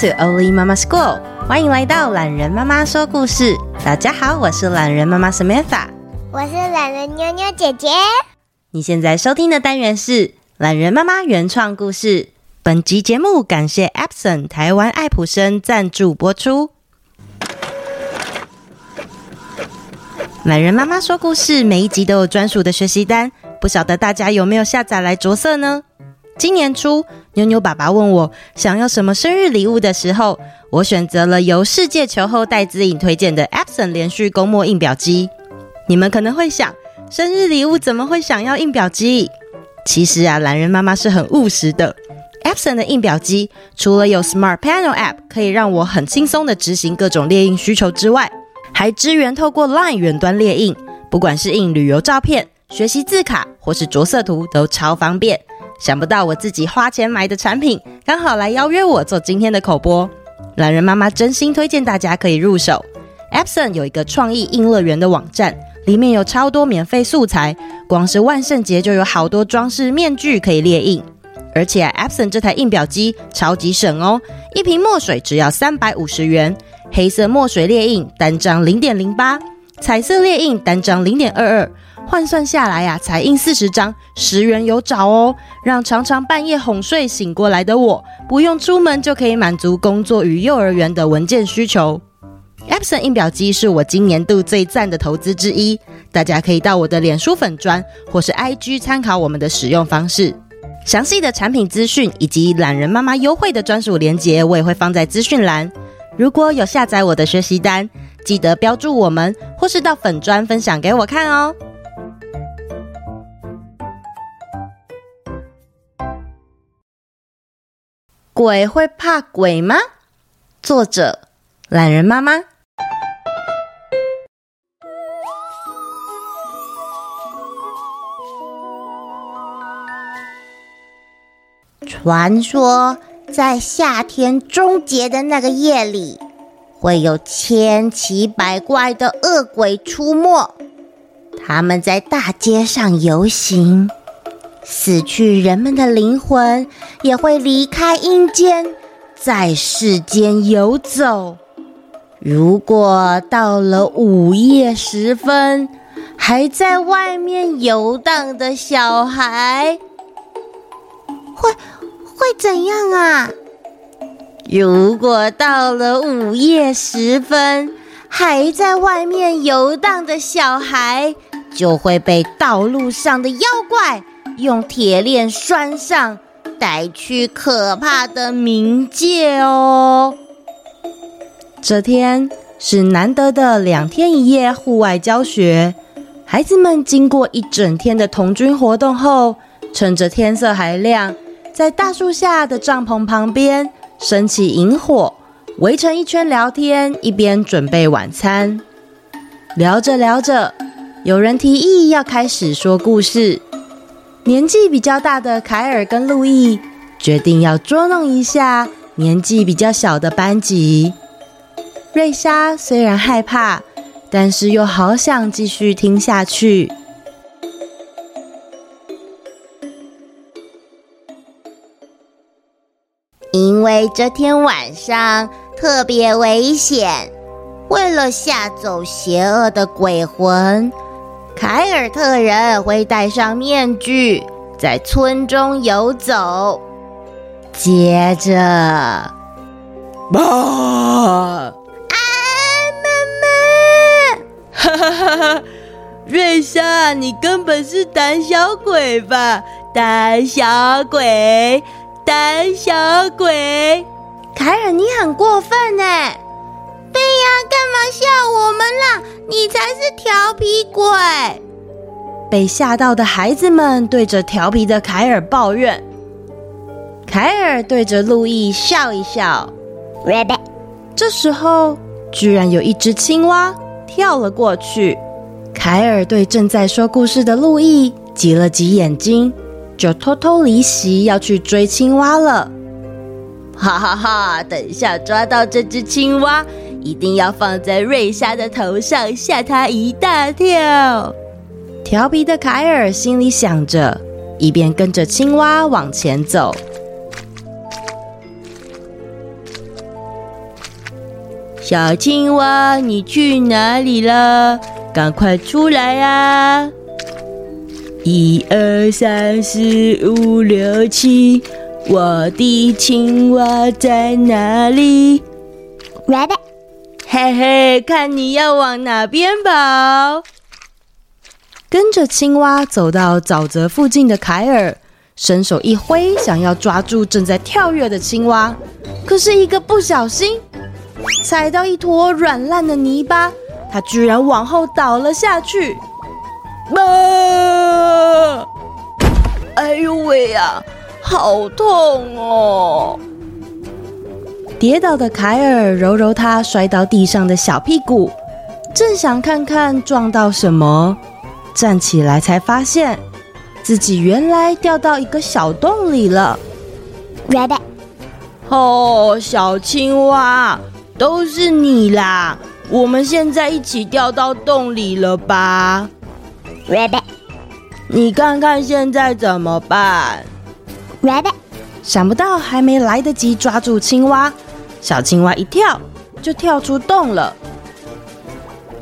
To Oli Mama School，欢迎来到懒人妈妈说故事。大家好，我是懒人妈妈 Samantha，我是懒人妞妞姐姐。你现在收听的单元是懒人妈妈原创故事。本集节目感谢 Epson 台湾爱普生赞助播出。懒人妈妈说故事，每一集都有专属的学习单，不晓得大家有没有下载来着色呢？今年初，妞妞爸爸问我想要什么生日礼物的时候，我选择了由世界球后戴姿颖推荐的 Epson 连续公墨印表机。你们可能会想，生日礼物怎么会想要印表机？其实啊，懒人妈妈是很务实的。Epson 的印表机除了有 Smart Panel App 可以让我很轻松的执行各种列印需求之外，还支援透过 Line 远端列印，不管是印旅游照片、学习字卡或是着色图，都超方便。想不到我自己花钱买的产品，刚好来邀约我做今天的口播。懒人妈妈真心推荐大家可以入手。Epson 有一个创意印乐园的网站，里面有超多免费素材，光是万圣节就有好多装饰面具可以列印。而且 Epson 这台印表机超级省哦，一瓶墨水只要三百五十元，黑色墨水列印单张零点零八，彩色列印单张零点二二。换算下来呀、才印四十张，十元有找哦，让常常半夜哄睡醒过来的我，不用出门就可以满足工作与幼儿园的文件需求。Epson 印表机是我今年度最赞的投资之一，大家可以到我的脸书粉砖或是 IG 参考我们的使用方式。详细的产品资讯以及懒人妈妈优惠的专属链接，我也会放在资讯栏。如果有下载我的学习单，记得标注我们，或是到粉砖分享给我看哦。鬼会怕鬼吗？作者：懒人妈妈。传说在夏天终结的那个夜里，会有千奇百怪的恶鬼出没，他们在大街上游行。死去人们的灵魂也会离开阴间，在世间游走。如果到了午夜时分，还在外面游荡的小孩，会会怎样啊？如果到了午夜时分，还在外面游荡的小孩，就会被道路上的妖怪。用铁链拴上，带去可怕的冥界哦。这天是难得的两天一夜户外教学，孩子们经过一整天的童军活动后，趁着天色还亮，在大树下的帐篷旁边升起营火，围成一圈聊天，一边准备晚餐。聊着聊着，有人提议要开始说故事。年纪比较大的凯尔跟路易决定要捉弄一下年纪比较小的班级。瑞莎虽然害怕，但是又好想继续听下去。因为这天晚上特别危险，为了吓走邪恶的鬼魂。凯尔特人会戴上面具，在村中游走。接着，啊，妈妈！哈哈哈哈！瑞莎，你根本是胆小鬼吧？胆小鬼，胆小鬼！凯尔，你很过分呢！干嘛吓我们啦？你才是调皮鬼！被吓到的孩子们对着调皮的凯尔抱怨。凯尔对着路易笑一笑。这时候，居然有一只青蛙跳了过去。凯尔对正在说故事的路易挤了挤眼睛，就偷偷离席要去追青蛙了。哈哈哈！等一下抓到这只青蛙。一定要放在瑞莎的头上，吓她一大跳。调皮的凯尔心里想着，一边跟着青蛙往前走。小青蛙，你去哪里了？赶快出来啊！一二三四五六七，我的青蛙在哪里？Rabbit，嘿嘿，看你要往哪边跑？跟着青蛙走到沼泽附近的凯尔，伸手一挥，想要抓住正在跳跃的青蛙，可是一个不小心，踩到一坨软烂的泥巴，他居然往后倒了下去。啊！哎呦喂呀，好痛哦！跌倒的凯尔揉揉他摔到地上的小屁股，正想看看撞到什么。站起来才发现，自己原来掉到一个小洞里了。Rabbit，哦，小青蛙，都是你啦！我们现在一起掉到洞里了吧？Rabbit，你看看现在怎么办？Rabbit，想不到还没来得及抓住青蛙，小青蛙一跳就跳出洞了。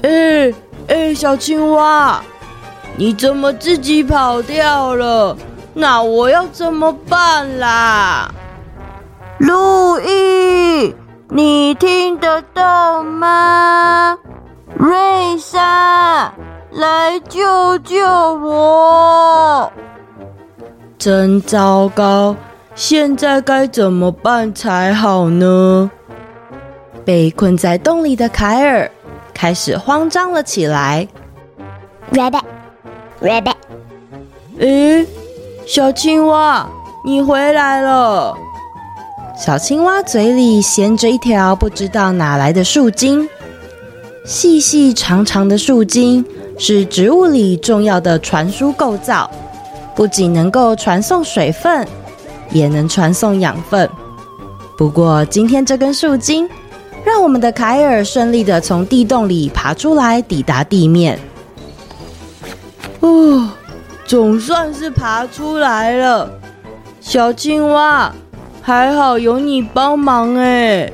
哎哎，小青蛙！你怎么自己跑掉了？那我要怎么办啦？路易，你听得到吗？瑞莎，来救救我！真糟糕，现在该怎么办才好呢？被困在洞里的凯尔开始慌张了起来。Rabbit。Rabbit，诶，小青蛙，你回来了。小青蛙嘴里衔着一条不知道哪来的树茎，细细长长的树茎是植物里重要的传输构造，不仅能够传送水分，也能传送养分。不过今天这根树茎让我们的凯尔顺利的从地洞里爬出来，抵达地面。哦，总算是爬出来了，小青蛙，还好有你帮忙哎。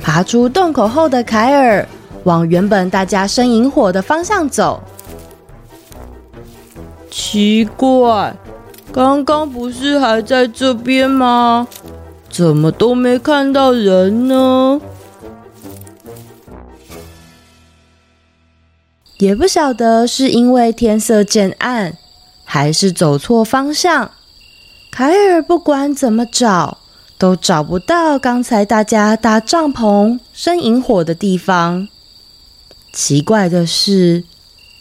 爬出洞口后的凯尔往原本大家生营火的方向走。奇怪，刚刚不是还在这边吗？怎么都没看到人呢？也不晓得是因为天色渐暗，还是走错方向。凯尔不管怎么找，都找不到刚才大家搭帐篷、生营火的地方。奇怪的是，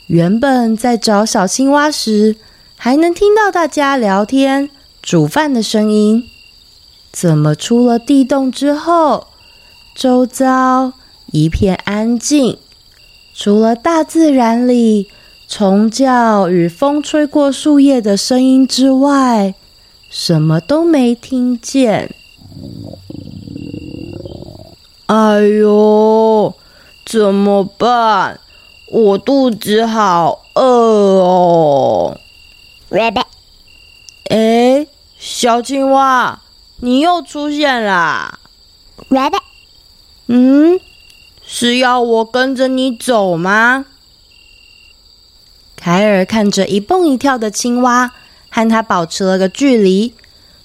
原本在找小青蛙时，还能听到大家聊天、煮饭的声音，怎么出了地洞之后，周遭一片安静？除了大自然里虫叫与风吹过树叶的声音之外，什么都没听见。哎呦，怎么办？我肚子好饿哦。Rabbit，哎，小青蛙，你又出现啦。Rabbit，嗯。是要我跟着你走吗？凯尔看着一蹦一跳的青蛙，和它保持了个距离，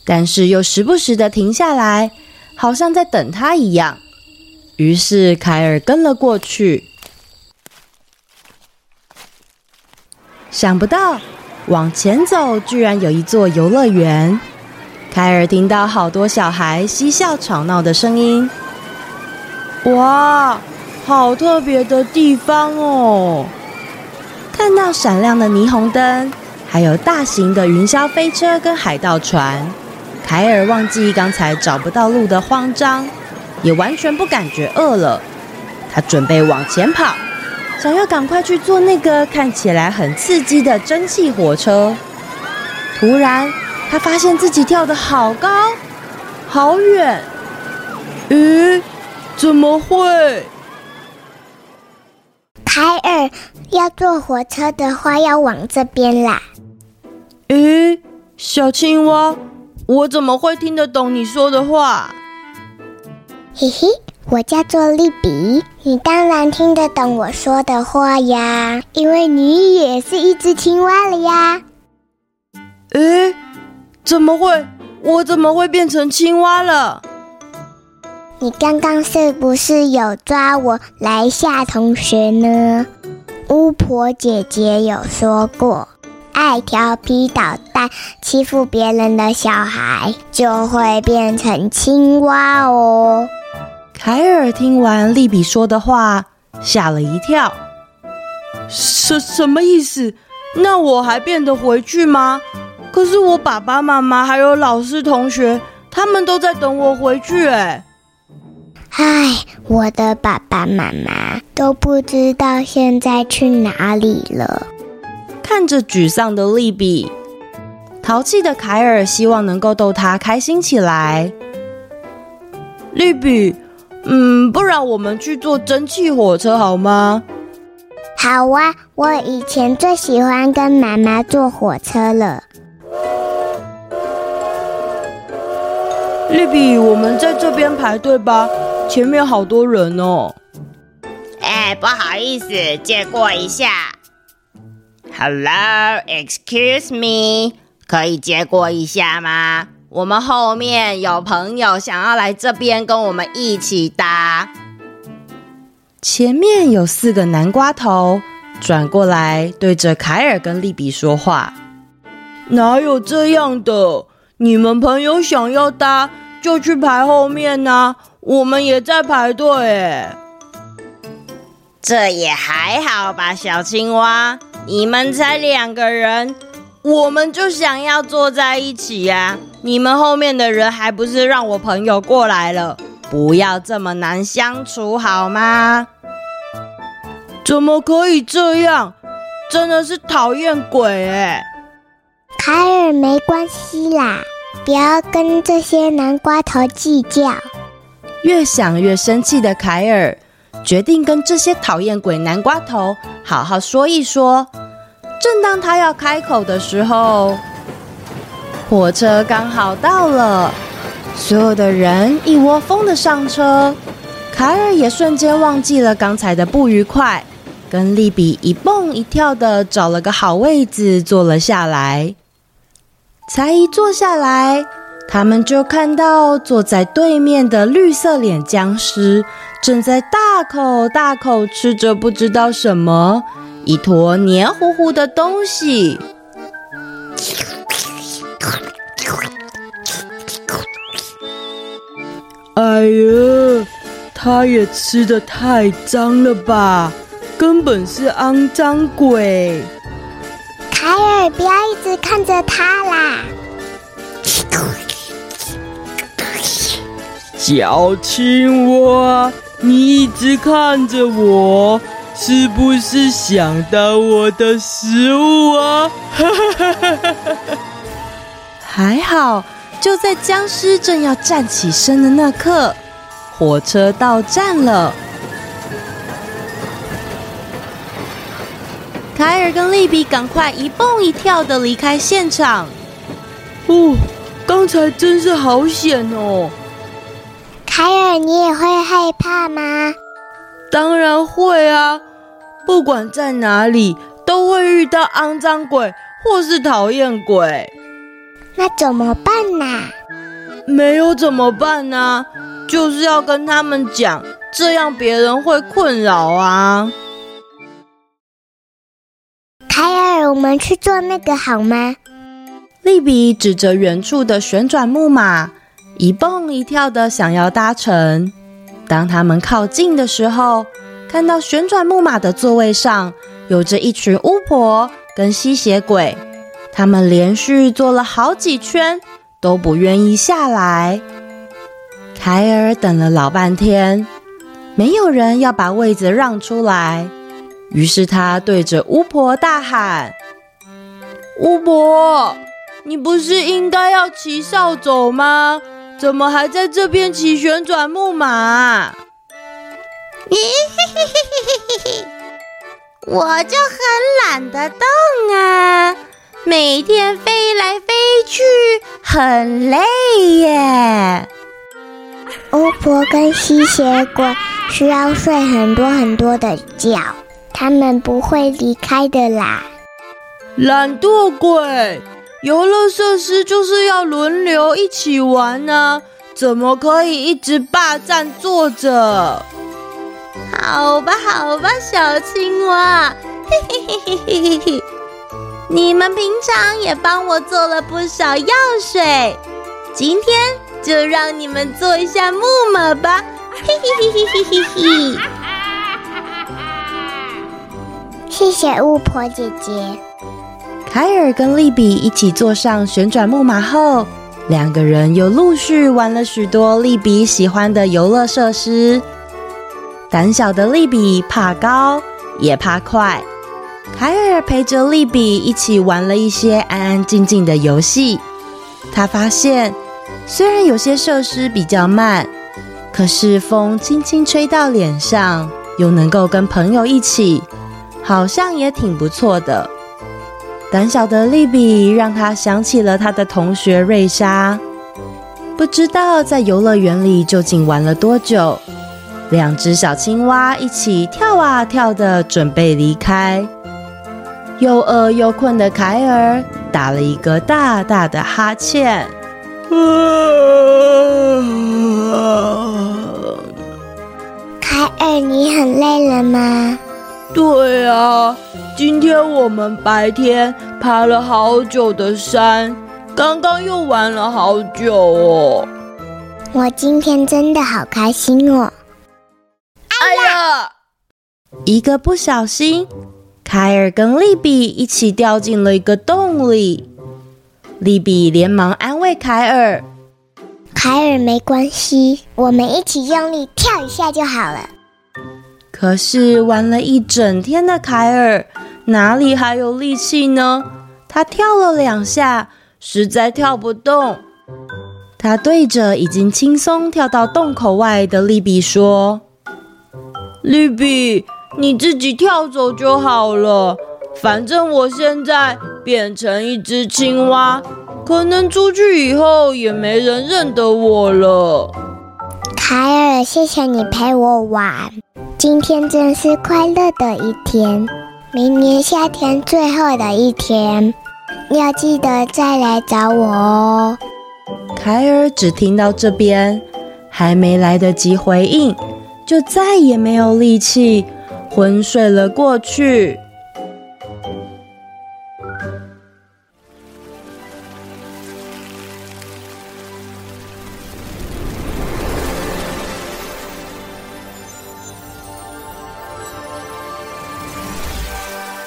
但是又时不时的停下来，好像在等它一样。于是凯尔跟了过去。想不到往前走，居然有一座游乐园。凯尔听到好多小孩嬉笑吵闹的声音。哇，好特别的地方哦！看到闪亮的霓虹灯，还有大型的云霄飞车跟海盗船，凯尔忘记刚才找不到路的慌张，也完全不感觉饿了。他准备往前跑，想要赶快去坐那个看起来很刺激的蒸汽火车。突然，他发现自己跳得好高，好远。咦？怎么会？凯尔要坐火车的话，要往这边啦。咦，小青蛙，我怎么会听得懂你说的话？嘿嘿，我叫做利比，你当然听得懂我说的话呀，因为你也是一只青蛙了呀。诶，怎么会？我怎么会变成青蛙了？你刚刚是不是有抓我来吓同学呢？巫婆姐姐有说过，爱调皮捣蛋、欺负别人的小孩就会变成青蛙哦。凯尔听完利比说的话，吓了一跳。什什么意思？那我还变得回去吗？可是我爸爸妈妈还有老师同学，他们都在等我回去。哎，唉，我的爸爸妈妈都不知道现在去哪里了。看着沮丧的利比，淘气的凯尔希望能够逗他开心起来。利比。嗯，不然我们去坐蒸汽火车好吗？好啊，我以前最喜欢跟妈妈坐火车了。利比，我们在这边排队吧，前面好多人哦。哎，不好意思，借过一下。Hello，excuse me，可以借过一下吗？我们后面有朋友想要来这边跟我们一起搭。前面有四个南瓜头转过来对着凯尔跟利比说话：“哪有这样的？你们朋友想要搭就去排后面呐，我们也在排队。”这也还好吧，小青蛙，你们才两个人。我们就想要坐在一起呀！你们后面的人还不是让我朋友过来了？不要这么难相处好吗？怎么可以这样？真的是讨厌鬼哎！凯尔，没关系啦，不要跟这些南瓜头计较。越想越生气的凯尔决定跟这些讨厌鬼南瓜头好好说一说。正当他要开口的时候，火车刚好到了，所有的人一窝蜂的上车，凯尔也瞬间忘记了刚才的不愉快，跟利比一蹦一跳的找了个好位子坐了下来。才一坐下来，他们就看到坐在对面的绿色脸僵尸正在大口大口吃着不知道什么。一坨黏糊糊的东西。哎呀，他也吃的太脏了吧，根本是肮脏鬼！凯尔，不要一直看着他啦！小青蛙，你一直看着我。是不是想到我的食物啊？还好，就在僵尸正要站起身的那刻，火车到站了。凯尔跟利比赶快一蹦一跳的离开现场。哦，刚才真是好险哦！凯尔，你也会害怕吗？当然会啊。不管在哪里，都会遇到肮脏鬼或是讨厌鬼。那怎么办呢？没有怎么办呢？就是要跟他们讲，这样别人会困扰啊。凯尔，我们去做那个好吗？利比指着远处的旋转木马，一蹦一跳的想要搭乘。当他们靠近的时候，看到旋转木马的座位上有着一群巫婆跟吸血鬼，他们连续坐了好几圈，都不愿意下来。凯尔等了老半天，没有人要把位子让出来，于是他对着巫婆大喊：“巫婆，你不是应该要骑扫帚吗？怎么还在这边骑旋转木马？”咦嘿嘿嘿嘿嘿嘿，我就很懒得动啊，每天飞来飞去很累耶。巫婆跟吸血鬼需要睡很多很多的觉，他们不会离开的啦。懒惰鬼，游乐设施就是要轮流一起玩呢、啊，怎么可以一直霸占坐着？好吧，好吧，小青蛙，嘿嘿嘿嘿嘿嘿嘿，你们平常也帮我做了不少药水，今天就让你们做一下木马吧，嘿嘿嘿嘿嘿嘿嘿。谢谢巫婆姐姐。凯尔跟丽比一起坐上旋转木马后，两个人又陆续玩了许多丽比喜欢的游乐设施。胆小的丽比怕高也怕快，海尔陪着丽比一起玩了一些安安静静的游戏。他发现，虽然有些设施比较慢，可是风轻轻吹到脸上，又能够跟朋友一起，好像也挺不错的。胆小的丽比让他想起了他的同学瑞莎，不知道在游乐园里究竟玩了多久。两只小青蛙一起跳啊跳的，准备离开。又饿又困的凯尔打了一个大大的哈欠。凯尔，你很累了吗？对啊，今天我们白天爬了好久的山，刚刚又玩了好久哦。我今天真的好开心哦。哎呀！一个不小心，凯尔跟利比一起掉进了一个洞里。利比连忙安慰凯尔：“凯尔，没关系，我们一起用力跳一下就好了。”可是玩了一整天的凯尔哪里还有力气呢？他跳了两下，实在跳不动。他对着已经轻松跳到洞口外的利比说。利比，你自己跳走就好了。反正我现在变成一只青蛙，可能出去以后也没人认得我了。凯尔，谢谢你陪我玩，今天真是快乐的一天。明年夏天最后的一天，要记得再来找我哦。凯尔只听到这边，还没来得及回应。就再也没有力气，昏睡了过去。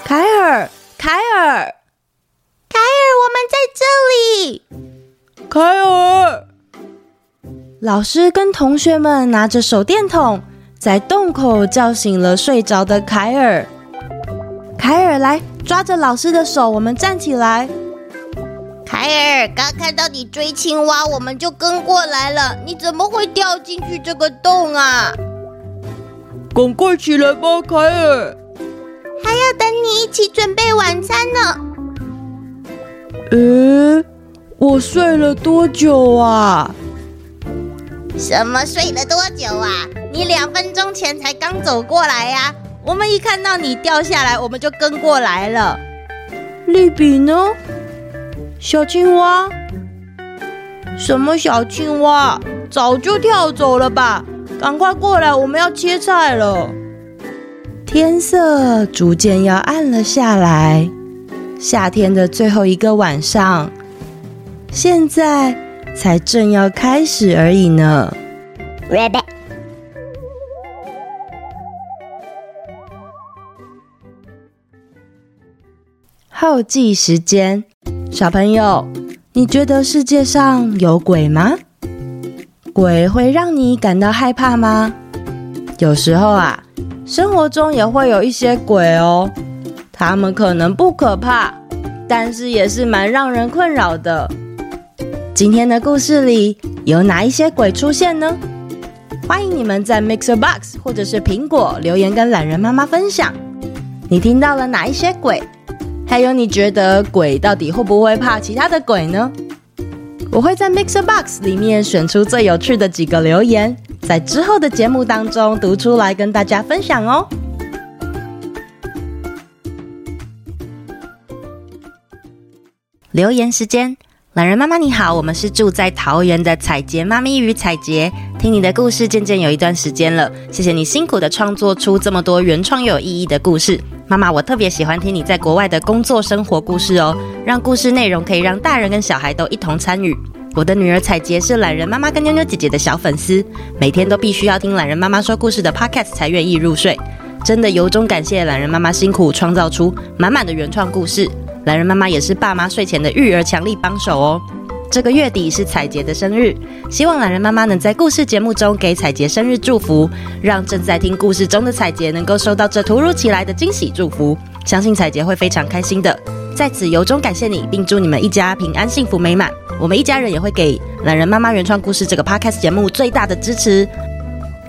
凯尔，凯尔，凯尔，我们在这里。凯尔，老师跟同学们拿着手电筒。在洞口叫醒了睡着的凯尔。凯尔，来抓着老师的手，我们站起来。凯尔，刚看到你追青蛙，我们就跟过来了。你怎么会掉进去这个洞啊？赶快起来吧，凯尔。还要等你一起准备晚餐呢。诶，我睡了多久啊？什么睡了多久啊？你两分钟前才刚走过来呀、我们一看到你掉下来，我们就跟过来了。丽比呢？小青蛙？什么小青蛙？早就跳走了吧？赶快过来，我们要切菜了。天色逐渐要暗了下来，夏天的最后一个晚上，现在才正要开始而已呢。Rabbit 后记时间，小朋友，你觉得世界上有鬼吗？鬼会让你感到害怕吗？有时候啊，生活中也会有一些鬼哦，他们可能不可怕，但是也是蛮让人困扰的。今天的故事里有哪一些鬼出现呢？欢迎你们在 Mixer Box 或者是苹果留言跟懒人妈妈分享，你听到了哪一些鬼？还有，你觉得鬼到底会不会怕其他的鬼呢？我会在 Mixer Box 里面选出最有趣的几个留言，在之后的节目当中读出来跟大家分享哦。留言时间，懒人妈妈你好，我们是住在桃园的采洁妈咪与采洁，听你的故事渐渐有一段时间了，谢谢你辛苦的创作出这么多原创又有意义的故事。妈妈，我特别喜欢听你在国外的工作生活故事哦，让故事内容可以让大人跟小孩都一同参与。我的女儿采洁是懒人妈妈跟妞妞姐姐的小粉丝，每天都必须要听懒人妈妈说故事的 podcast 才愿意入睡，真的由衷感谢懒人妈妈辛苦创造出满满的原创故事。懒人妈妈也是爸妈睡前的育儿强力帮手哦。这个月底是彩杰的生日，希望懒人妈妈能在故事节目中给彩杰生日祝福，让正在听故事中的彩杰能够收到这突如其来的惊喜祝福。相信彩杰会非常开心的。在此由衷感谢你，并祝你们一家平安、幸福、美满。我们一家人也会给懒人妈妈原创故事这个 podcast 节目最大的支持。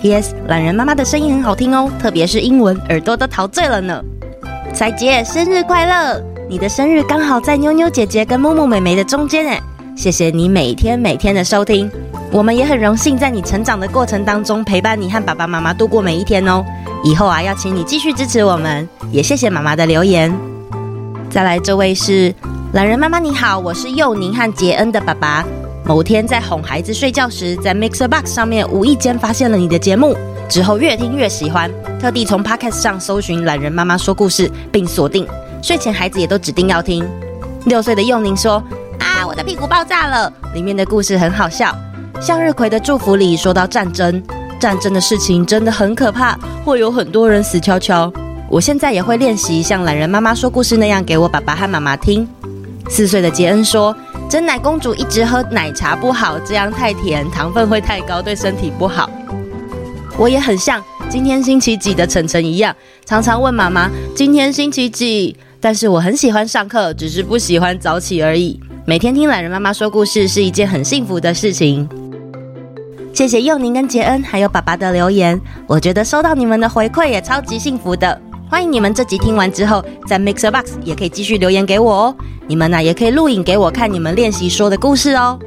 P.S. 懒人妈妈的声音很好听哦，特别是英文，耳朵都陶醉了呢。彩杰生日快乐！你的生日刚好在妞妞姐姐跟木木妹妹的中间诶，谢谢你每天每天的收听，我们也很荣幸在你成长的过程当中陪伴你和爸爸妈妈度过每一天哦。以后啊，要请你继续支持我们，也谢谢妈妈的留言。再来，这位是懒人妈妈，你好，我是幼宁和杰恩的爸爸。某天在哄孩子睡觉时，在 Mixer Box 上面无意间发现了你的节目，之后越听越喜欢，特地从 Podcast 上搜寻懒人妈妈说故事，并锁定。睡前孩子也都指定要听。六岁的幼宁说：“啊，我的屁股爆炸了！”里面的故事很好笑。向日葵的祝福里说到战争，战争的事情真的很可怕，会有很多人死翘翘。我现在也会练习像懒人妈妈说故事那样给我爸爸和妈妈听。四岁的杰恩说：“珍奶公主一直喝奶茶不好，这样太甜，糖分会太高，对身体不好。”我也很像今天星期几的晨晨一样，常常问妈妈：“今天星期几？”但是我很喜欢上课，只是不喜欢早起而已。每天听懒人妈妈说故事是一件很幸福的事情。谢谢幼宁跟杰恩还有爸爸的留言，我觉得收到你们的回馈也超级幸福的。欢迎你们这集听完之后，在 Mixer Box 也可以继续留言给我哦。你们呢也可以录影给我看你们练习说的故事哦。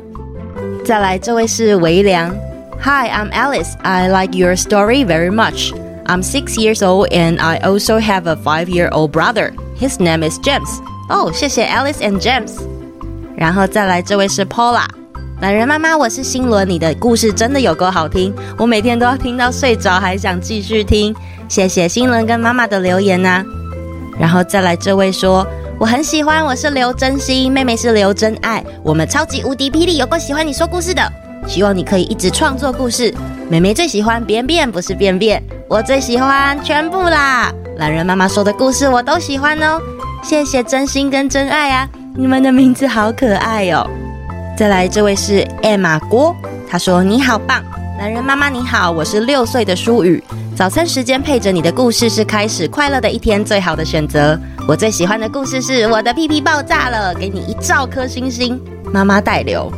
再来，这位是维良。Hi, I'm Alice. I like your story very much. I'm six years old and I also have a five-year-old brother. His name is James. 哦，谢谢 Alice and James。然后再来，这位是 Paula。懒人妈妈，我是心伦，你的故事真的有够好听，我每天都要听到睡着，还想继续听。谢谢心伦跟妈妈的留言呐、然后再来，这位说我很喜欢，我是刘真心，妹妹是刘真爱，我们超级无敌霹雳有够喜欢你说故事的，希望你可以一直创作故事。妹妹最喜欢便便，不是便便，我最喜欢全部啦。懒人妈妈说的故事我都喜欢哦，谢谢真心跟真爱啊，你们的名字好可爱哦。再来，这位是艾玛郭，她说你好棒，懒人妈妈你好，我是六岁的舒雨，早餐时间配着你的故事是开始快乐的一天最好的选择。我最喜欢的故事是我的屁屁爆炸了，给你一兆颗星星，妈妈代留。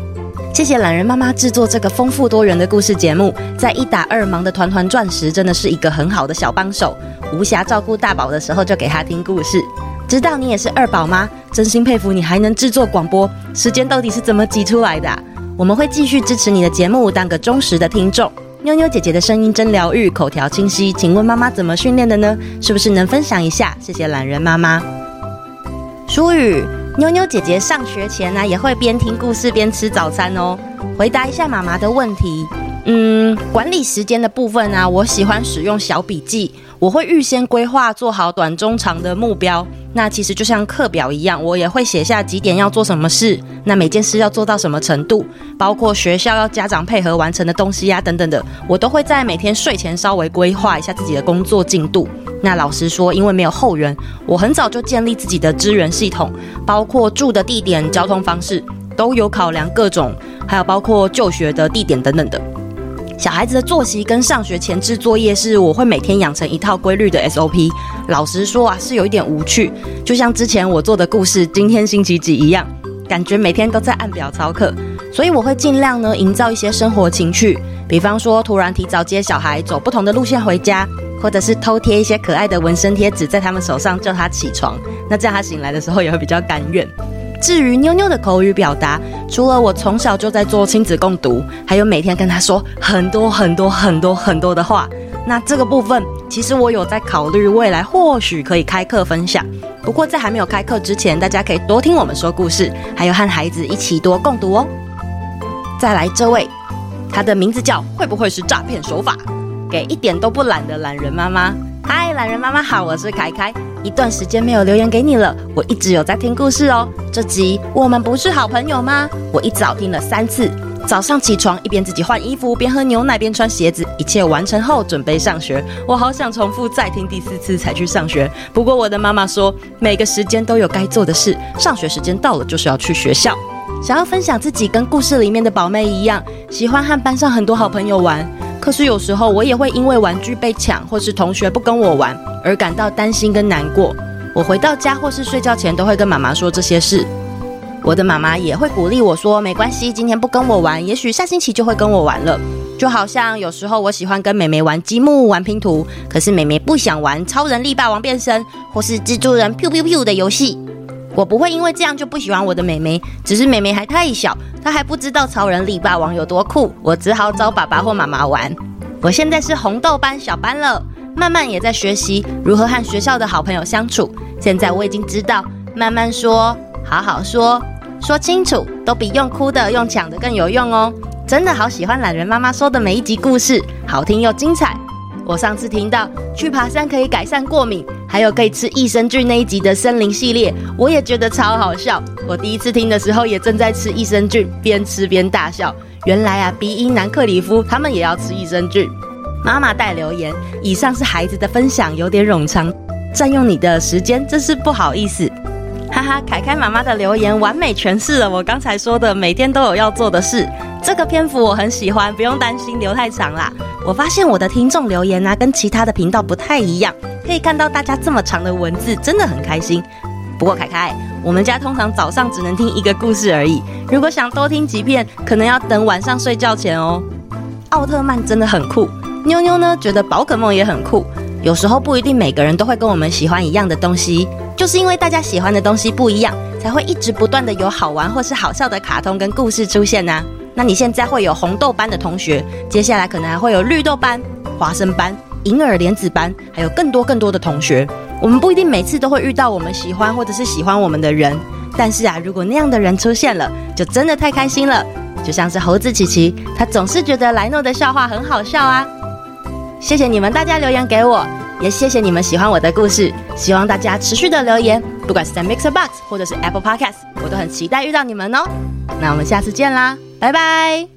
谢谢懒人妈妈制作这个丰富多元的故事节目，在一打二忙得团团转时，真的是一个很好的小帮手。无暇照顾大宝的时候，就给他听故事。知道你也是二宝吗？真心佩服你还能制作广播，时间到底是怎么挤出来的啊？我们会继续支持你的节目，当个忠实的听众。妞妞姐姐的声音真疗愈，口条清晰。请问妈妈怎么训练的呢？是不是能分享一下？谢谢懒人妈妈。舒雨。妞妞姐姐上学前呢、也会边听故事边吃早餐哦。回答一下妈妈的问题，嗯，管理时间的部分呢、我喜欢使用小笔记。我会预先规划，做好短、中、长的目标。那其实就像课表一样，我也会写下几点要做什么事，那每件事要做到什么程度，包括学校要家长配合完成的东西呀、等等的，我都会在每天睡前稍微规划一下自己的工作进度。那老实说，因为没有后援，我很早就建立自己的资源系统，包括住的地点、交通方式都有考量各种，还有包括就学的地点等等的。小孩子的作息跟上学前置作业是我会每天养成一套规律的 SOP。老实说啊，是有一点无趣，就像之前我做的故事，今天星期几一样，感觉每天都在按表操课。所以我会尽量呢营造一些生活情趣，比方说突然提早接小孩走不同的路线回家，或者是偷贴一些可爱的纹身贴纸在他们手上叫他起床，那这样他醒来的时候也会比较甘愿。至于妞妞的口语表达，除了我从小就在做亲子共读，还有每天跟她说很多很多很多很多的话。那这个部分，其实我有在考虑未来或许可以开课分享。不过在还没有开课之前，大家可以多听我们说故事，还有和孩子一起多共读哦。再来这位，他的名字叫会不会是诈骗手法？给一点都不懒的懒人妈妈。嗨，懒人妈妈好，我是凯凯。一段时间没有留言给你了，我一直有在听故事哦。这集我们不是好朋友吗？我一早听了三次。早上起床一边自己换衣服，边喝牛奶边穿鞋子，一切完成后准备上学。我好想重复再听第四次才去上学。不过我的妈妈说，每个时间都有该做的事，上学时间到了就是要去学校。想要分享自己跟故事里面的宝妹一样，喜欢和班上很多好朋友玩。可是有时候我也会因为玩具被抢，或是同学不跟我玩而感到担心跟难过。我回到家或是睡觉前都会跟妈妈说这些事。我的妈妈也会鼓励我说：“没关系，今天不跟我玩，也许下星期就会跟我玩了。”就好像有时候我喜欢跟妹妹玩积木、玩拼图，可是妹妹不想玩超人力霸王变身或是蜘蛛人 pew pew pew 的游戏。我不会因为这样就不喜欢我的妹妹，只是妹妹还太小，她还不知道超人力霸王有多酷。我只好找爸爸或妈妈玩。我现在是红豆班小班了，慢慢也在学习如何和学校的好朋友相处。现在我已经知道，慢慢说，好好说，说清楚，都比用哭的、用抢的更有用哦。真的好喜欢懒人妈妈说的每一集故事，好听又精彩。我上次听到去爬山可以改善过敏，还有可以吃益生菌那一集的森林系列，我也觉得超好笑。我第一次听的时候也正在吃益生菌，边吃边大笑。原来啊，鼻音男克里夫他们也要吃益生菌。妈妈带留言，以上是孩子的分享，有点冗长，占用你的时间，真是不好意思。哈哈，凯凯妈妈的留言完美诠释了我刚才说的每天都有要做的事。这个篇幅我很喜欢，不用担心留太长啦。我发现我的听众留言啊，跟其他的频道不太一样，可以看到大家这么长的文字，真的很开心。不过凯凯，我们家通常早上只能听一个故事而已，如果想多听几遍，可能要等晚上睡觉前哦。奥特曼真的很酷，妞妞呢觉得宝可梦也很酷。有时候不一定每个人都会跟我们喜欢一样的东西。就是因为大家喜欢的东西不一样，才会一直不断的有好玩或是好笑的卡通跟故事出现呢。那你现在会有红豆班的同学，接下来可能还会有绿豆班、花生班、银耳莲子班，还有更多更多的同学。我们不一定每次都会遇到我们喜欢或者是喜欢我们的人，但是啊，如果那样的人出现了，就真的太开心了。就像是猴子琪琪，他总是觉得莱诺的笑话很好笑啊。谢谢你们大家留言给我。也谢谢你们喜欢我的故事，希望大家持续的留言，不管是在 Mixer Box 或者是 Apple Podcast，我都很期待遇到你们哦。那我们下次见啦，拜拜。